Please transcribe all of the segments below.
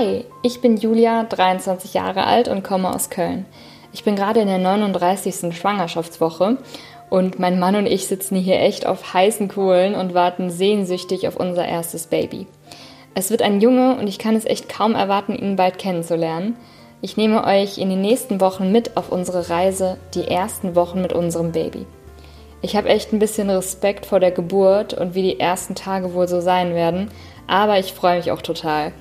Hi, ich bin Julia, 23 Jahre alt und komme aus Köln. Ich bin gerade in der 39. Schwangerschaftswoche und mein Mann und ich sitzen hier echt auf heißen Kohlen und warten sehnsüchtig auf unser erstes Baby. Es wird ein Junge und ich kann es echt kaum erwarten, ihn bald kennenzulernen. Ich nehme euch in den nächsten Wochen mit auf unsere Reise, die ersten Wochen mit unserem Baby. Ich habe echt ein bisschen Respekt vor der Geburt und wie die ersten Tage wohl so sein werden, aber ich freue mich auch total.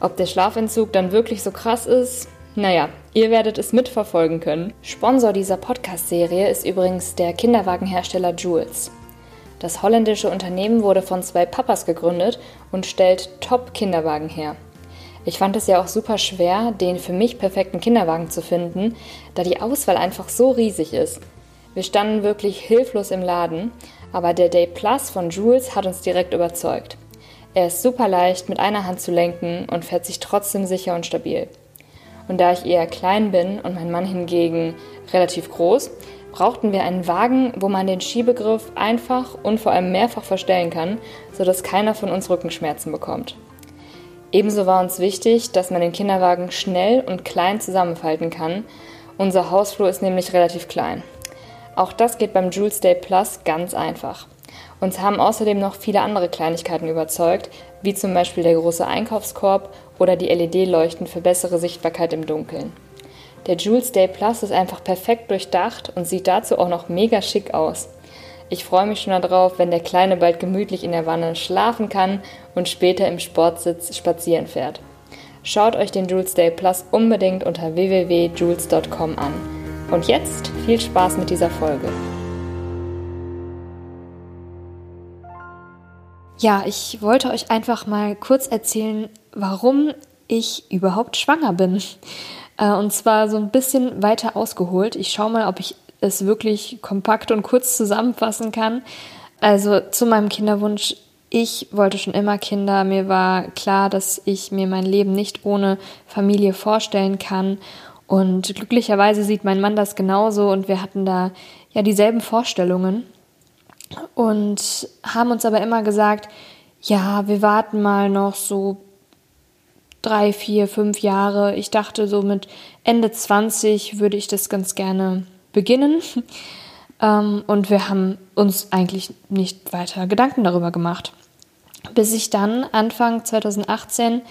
Ob der Schlafentzug dann wirklich so krass ist, naja, ihr werdet es mitverfolgen können. Sponsor dieser Podcast-Serie ist übrigens der Kinderwagenhersteller Jules. Das holländische Unternehmen wurde von zwei Papas gegründet und stellt Top-Kinderwagen her. Ich fand es ja auch super schwer, den für mich perfekten Kinderwagen zu finden, da die Auswahl einfach so riesig ist. Wir standen wirklich hilflos im Laden, aber der Day Plus von Jules hat uns direkt überzeugt. Er ist super leicht mit einer Hand zu lenken und fährt sich trotzdem sicher und stabil. Und da ich eher klein bin und mein Mann hingegen relativ groß, brauchten wir einen Wagen, wo man den Schiebegriff einfach und vor allem mehrfach verstellen kann, sodass keiner von uns Rückenschmerzen bekommt. Ebenso war uns wichtig, dass man den Kinderwagen schnell und klein zusammenfalten kann. Unser Hausflur ist nämlich relativ klein. Auch das geht beim Jules Day Plus ganz einfach. Uns haben außerdem noch viele andere Kleinigkeiten überzeugt, wie zum Beispiel der große Einkaufskorb oder die LED-Leuchten für bessere Sichtbarkeit im Dunkeln. Der Jules Day Plus ist einfach perfekt durchdacht und sieht dazu auch noch mega schick aus. Ich freue mich schon darauf, wenn der Kleine bald gemütlich in der Wanne schlafen kann und später im Sportsitz spazieren fährt. Schaut euch den Jules Day Plus unbedingt unter www.jules.com an. Und jetzt viel Spaß mit dieser Folge. Ja, ich wollte euch einfach mal kurz erzählen, warum ich überhaupt schwanger bin. Äh, und zwar so ein bisschen weiter ausgeholt. Ich schaue mal, ob ich es wirklich kompakt und kurz zusammenfassen kann. Also zu meinem Kinderwunsch. Ich wollte schon immer Kinder. Mir war klar, dass ich mir mein Leben nicht ohne Familie vorstellen kann. Und glücklicherweise sieht mein Mann das genauso und wir hatten da ja dieselben Vorstellungen und haben uns aber immer gesagt, ja, wir warten mal noch so drei, vier, fünf Jahre. Ich dachte, so mit Ende 20 würde ich das ganz gerne beginnen. Ähm, und wir haben uns eigentlich nicht weiter Gedanken darüber gemacht. Bis ich dann Anfang 2018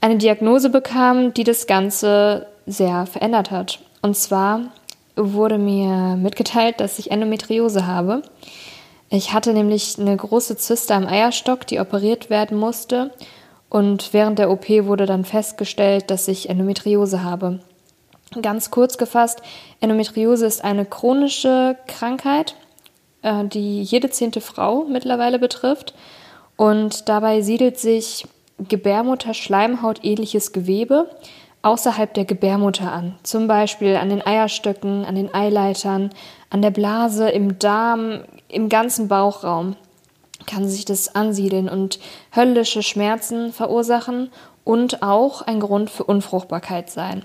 eine Diagnose bekam, die das Ganze sehr verändert hat. Und zwar wurde mir mitgeteilt, dass ich Endometriose habe. Ich hatte nämlich eine große Zyste am Eierstock, die operiert werden musste. Und während der OP wurde dann festgestellt, dass ich Endometriose habe. Ganz kurz gefasst, Endometriose ist eine chronische Krankheit, äh, die jede zehnte Frau mittlerweile betrifft. Und dabei siedelt sich Gebärmutterschleimhaut ähnliches Gewebe außerhalb der Gebärmutter an, zum Beispiel an den Eierstöcken, an den Eileitern, an der Blase, im Darm, im ganzen Bauchraum kann sich das ansiedeln und höllische Schmerzen verursachen und auch ein Grund für Unfruchtbarkeit sein.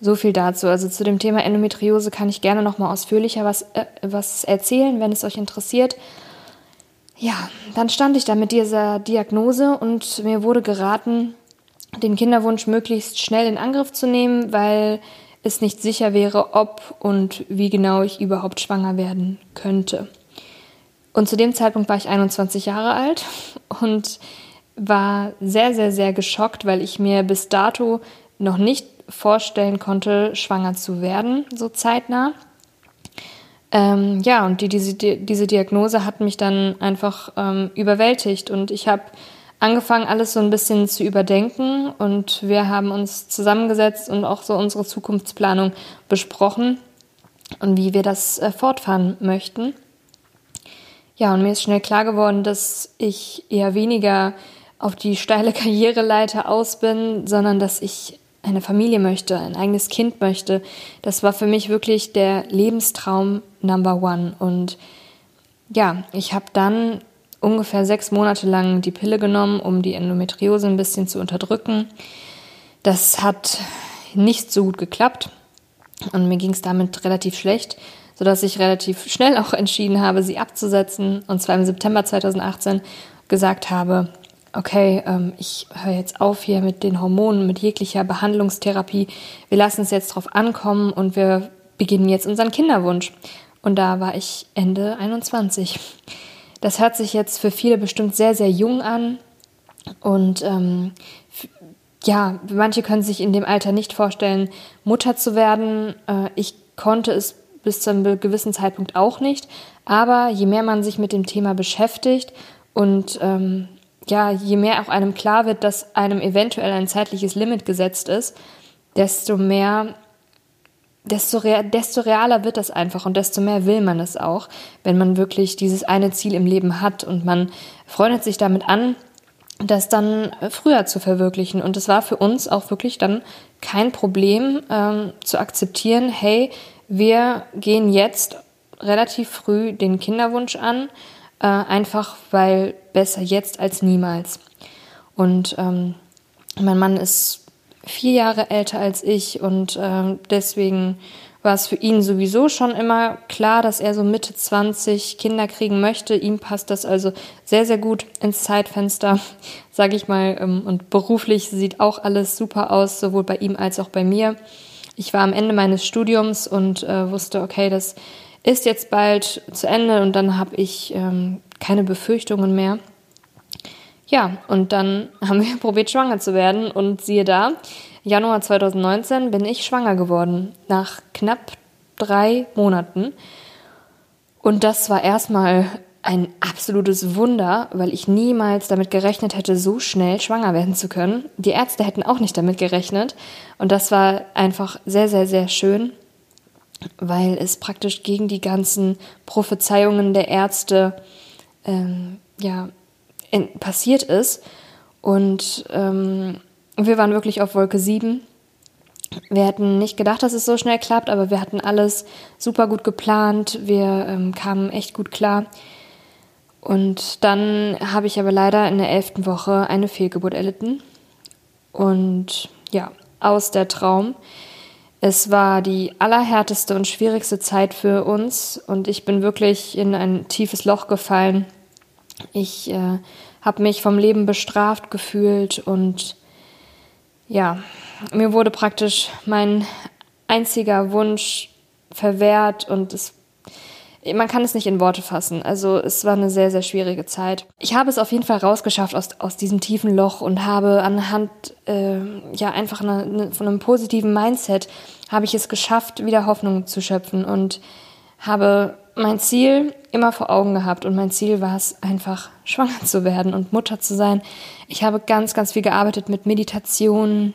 So viel dazu. Also zu dem Thema Endometriose kann ich gerne noch mal ausführlicher was, äh, was erzählen, wenn es euch interessiert. Ja, dann stand ich da mit dieser Diagnose und mir wurde geraten, den Kinderwunsch möglichst schnell in Angriff zu nehmen, weil es nicht sicher wäre, ob und wie genau ich überhaupt schwanger werden könnte. Und zu dem Zeitpunkt war ich 21 Jahre alt und war sehr, sehr, sehr geschockt, weil ich mir bis dato noch nicht vorstellen konnte, schwanger zu werden, so zeitnah. Ähm, ja, und die, diese, diese Diagnose hat mich dann einfach ähm, überwältigt und ich habe angefangen, alles so ein bisschen zu überdenken und wir haben uns zusammengesetzt und auch so unsere Zukunftsplanung besprochen und wie wir das äh, fortfahren möchten. Ja, und mir ist schnell klar geworden, dass ich eher weniger auf die steile Karriereleiter aus bin, sondern dass ich eine Familie möchte, ein eigenes Kind möchte. Das war für mich wirklich der Lebenstraum Number One. Und ja, ich habe dann ungefähr sechs Monate lang die Pille genommen, um die Endometriose ein bisschen zu unterdrücken. Das hat nicht so gut geklappt und mir ging es damit relativ schlecht, sodass ich relativ schnell auch entschieden habe, sie abzusetzen und zwar im September 2018 gesagt habe, okay, ähm, ich höre jetzt auf hier mit den Hormonen, mit jeglicher Behandlungstherapie. Wir lassen es jetzt drauf ankommen und wir beginnen jetzt unseren Kinderwunsch. Und da war ich Ende 21. Das hört sich jetzt für viele bestimmt sehr, sehr jung an. Und ähm, ja, manche können sich in dem Alter nicht vorstellen, Mutter zu werden. Äh, ich konnte es bis zu einem gewissen Zeitpunkt auch nicht. Aber je mehr man sich mit dem Thema beschäftigt und ähm, ja, je mehr auch einem klar wird, dass einem eventuell ein zeitliches Limit gesetzt ist, desto mehr, desto, rea desto realer wird das einfach und desto mehr will man es auch, wenn man wirklich dieses eine Ziel im Leben hat und man freundet sich damit an, das dann früher zu verwirklichen. Und es war für uns auch wirklich dann kein Problem ähm, zu akzeptieren, hey, wir gehen jetzt relativ früh den Kinderwunsch an, äh, einfach weil besser jetzt als niemals. Und ähm, mein Mann ist vier Jahre älter als ich und äh, deswegen war es für ihn sowieso schon immer klar, dass er so Mitte 20 Kinder kriegen möchte. Ihm passt das also sehr, sehr gut ins Zeitfenster, sage ich mal. Ähm, und beruflich sieht auch alles super aus, sowohl bei ihm als auch bei mir. Ich war am Ende meines Studiums und äh, wusste, okay, das ist jetzt bald zu Ende und dann habe ich ähm, keine Befürchtungen mehr. Ja, und dann haben wir probiert, schwanger zu werden und siehe da, Januar 2019 bin ich schwanger geworden, nach knapp drei Monaten. Und das war erstmal ein absolutes Wunder, weil ich niemals damit gerechnet hätte, so schnell schwanger werden zu können. Die Ärzte hätten auch nicht damit gerechnet. Und das war einfach sehr, sehr, sehr schön, weil es praktisch gegen die ganzen Prophezeiungen der Ärzte ähm, ja, in, passiert ist. Und ähm, wir waren wirklich auf Wolke 7. Wir hätten nicht gedacht, dass es so schnell klappt, aber wir hatten alles super gut geplant. Wir ähm, kamen echt gut klar. Und dann habe ich aber leider in der elften Woche eine Fehlgeburt erlitten. Und ja, aus der Traum. Es war die allerhärteste und schwierigste Zeit für uns und ich bin wirklich in ein tiefes Loch gefallen. Ich äh, habe mich vom Leben bestraft gefühlt und ja, mir wurde praktisch mein einziger Wunsch verwehrt und es man kann es nicht in Worte fassen. Also es war eine sehr, sehr schwierige Zeit. Ich habe es auf jeden Fall rausgeschafft aus, aus diesem tiefen Loch und habe anhand äh, ja einfach eine, von einem positiven Mindset habe ich es geschafft, wieder Hoffnung zu schöpfen und habe mein Ziel immer vor Augen gehabt und mein Ziel war es einfach schwanger zu werden und Mutter zu sein. Ich habe ganz, ganz viel gearbeitet mit Meditation.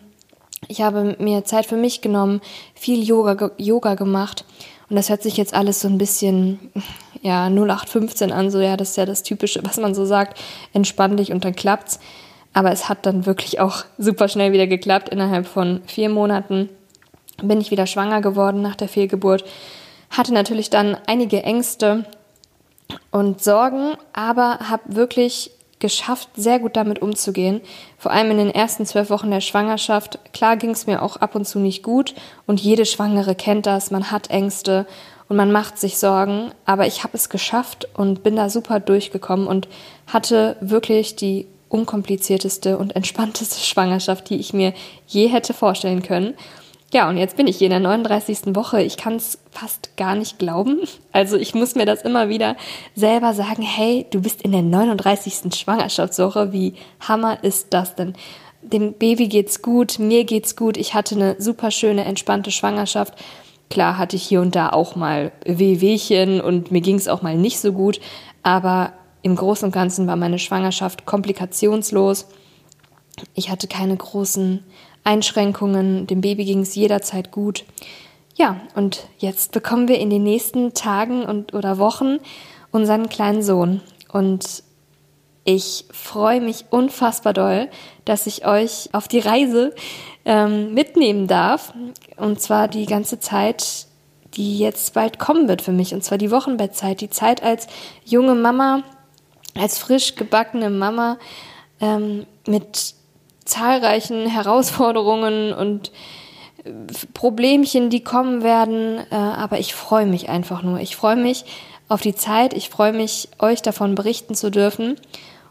Ich habe mir Zeit für mich genommen, viel Yoga, Yoga gemacht. Und das hört sich jetzt alles so ein bisschen, ja, 0815 an, so, ja, das ist ja das Typische, was man so sagt, entspann dich und dann klappt's. Aber es hat dann wirklich auch super schnell wieder geklappt. Innerhalb von vier Monaten bin ich wieder schwanger geworden nach der Fehlgeburt. Hatte natürlich dann einige Ängste und Sorgen, aber habe wirklich geschafft, sehr gut damit umzugehen. Vor allem in den ersten zwölf Wochen der Schwangerschaft. Klar ging es mir auch ab und zu nicht gut und jede Schwangere kennt das. Man hat Ängste und man macht sich Sorgen, aber ich habe es geschafft und bin da super durchgekommen und hatte wirklich die unkomplizierteste und entspannteste Schwangerschaft, die ich mir je hätte vorstellen können. Ja, und jetzt bin ich hier in der 39. Woche. Ich kann es fast gar nicht glauben. Also ich muss mir das immer wieder selber sagen, hey, du bist in der 39. Schwangerschaftswoche. Wie hammer ist das denn? Dem Baby geht's gut, mir geht's gut. Ich hatte eine super schöne, entspannte Schwangerschaft. Klar hatte ich hier und da auch mal Wehwehchen und mir ging es auch mal nicht so gut. Aber im Großen und Ganzen war meine Schwangerschaft komplikationslos. Ich hatte keine großen Einschränkungen, dem Baby ging es jederzeit gut. Ja, und jetzt bekommen wir in den nächsten Tagen und oder Wochen unseren kleinen Sohn. Und ich freue mich unfassbar doll, dass ich euch auf die Reise ähm, mitnehmen darf. Und zwar die ganze Zeit, die jetzt bald kommen wird für mich. Und zwar die Wochenbettzeit, die Zeit als junge Mama, als frisch gebackene Mama ähm, mit zahlreichen Herausforderungen und äh, Problemchen, die kommen werden, äh, aber ich freue mich einfach nur. Ich freue mich auf die Zeit, ich freue mich, euch davon berichten zu dürfen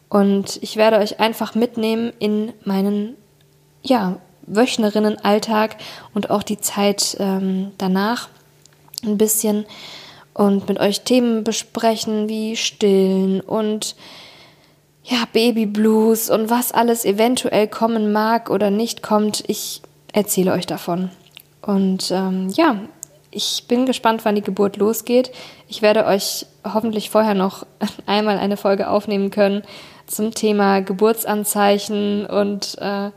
Und ich werde euch einfach mitnehmen in meinen, ja, Wöchnerinnenalltag und auch die Zeit ähm, danach ein bisschen und mit euch Themen besprechen wie Stillen und ja, Babyblues und was alles eventuell kommen mag oder nicht kommt. Ich erzähle euch davon. Und ähm, ja, ich bin gespannt, wann die Geburt losgeht. Ich werde euch hoffentlich vorher noch einmal eine Folge aufnehmen können zum Thema Geburtsanzeichen und äh,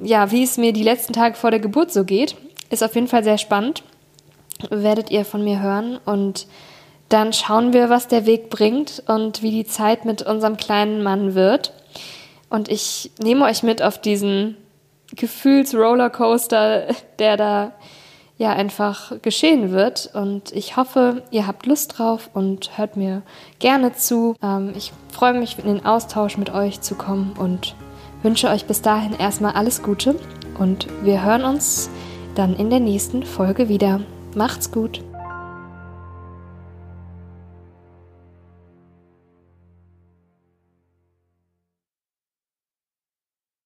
ja, wie es mir die letzten Tage vor der Geburt so geht. Ist auf jeden Fall sehr spannend. Werdet ihr von mir hören und dann schauen wir, was der Weg bringt und wie die Zeit mit unserem kleinen Mann wird. Und ich nehme euch mit auf diesen Gefühlsrollercoaster, der da ja einfach geschehen wird. Und ich hoffe, ihr habt Lust drauf und hört mir gerne zu. Ähm, ich freue mich, in den Austausch mit euch zu kommen und wünsche euch bis dahin erstmal alles Gute. Und wir hören uns dann in der nächsten Folge wieder. Macht's gut!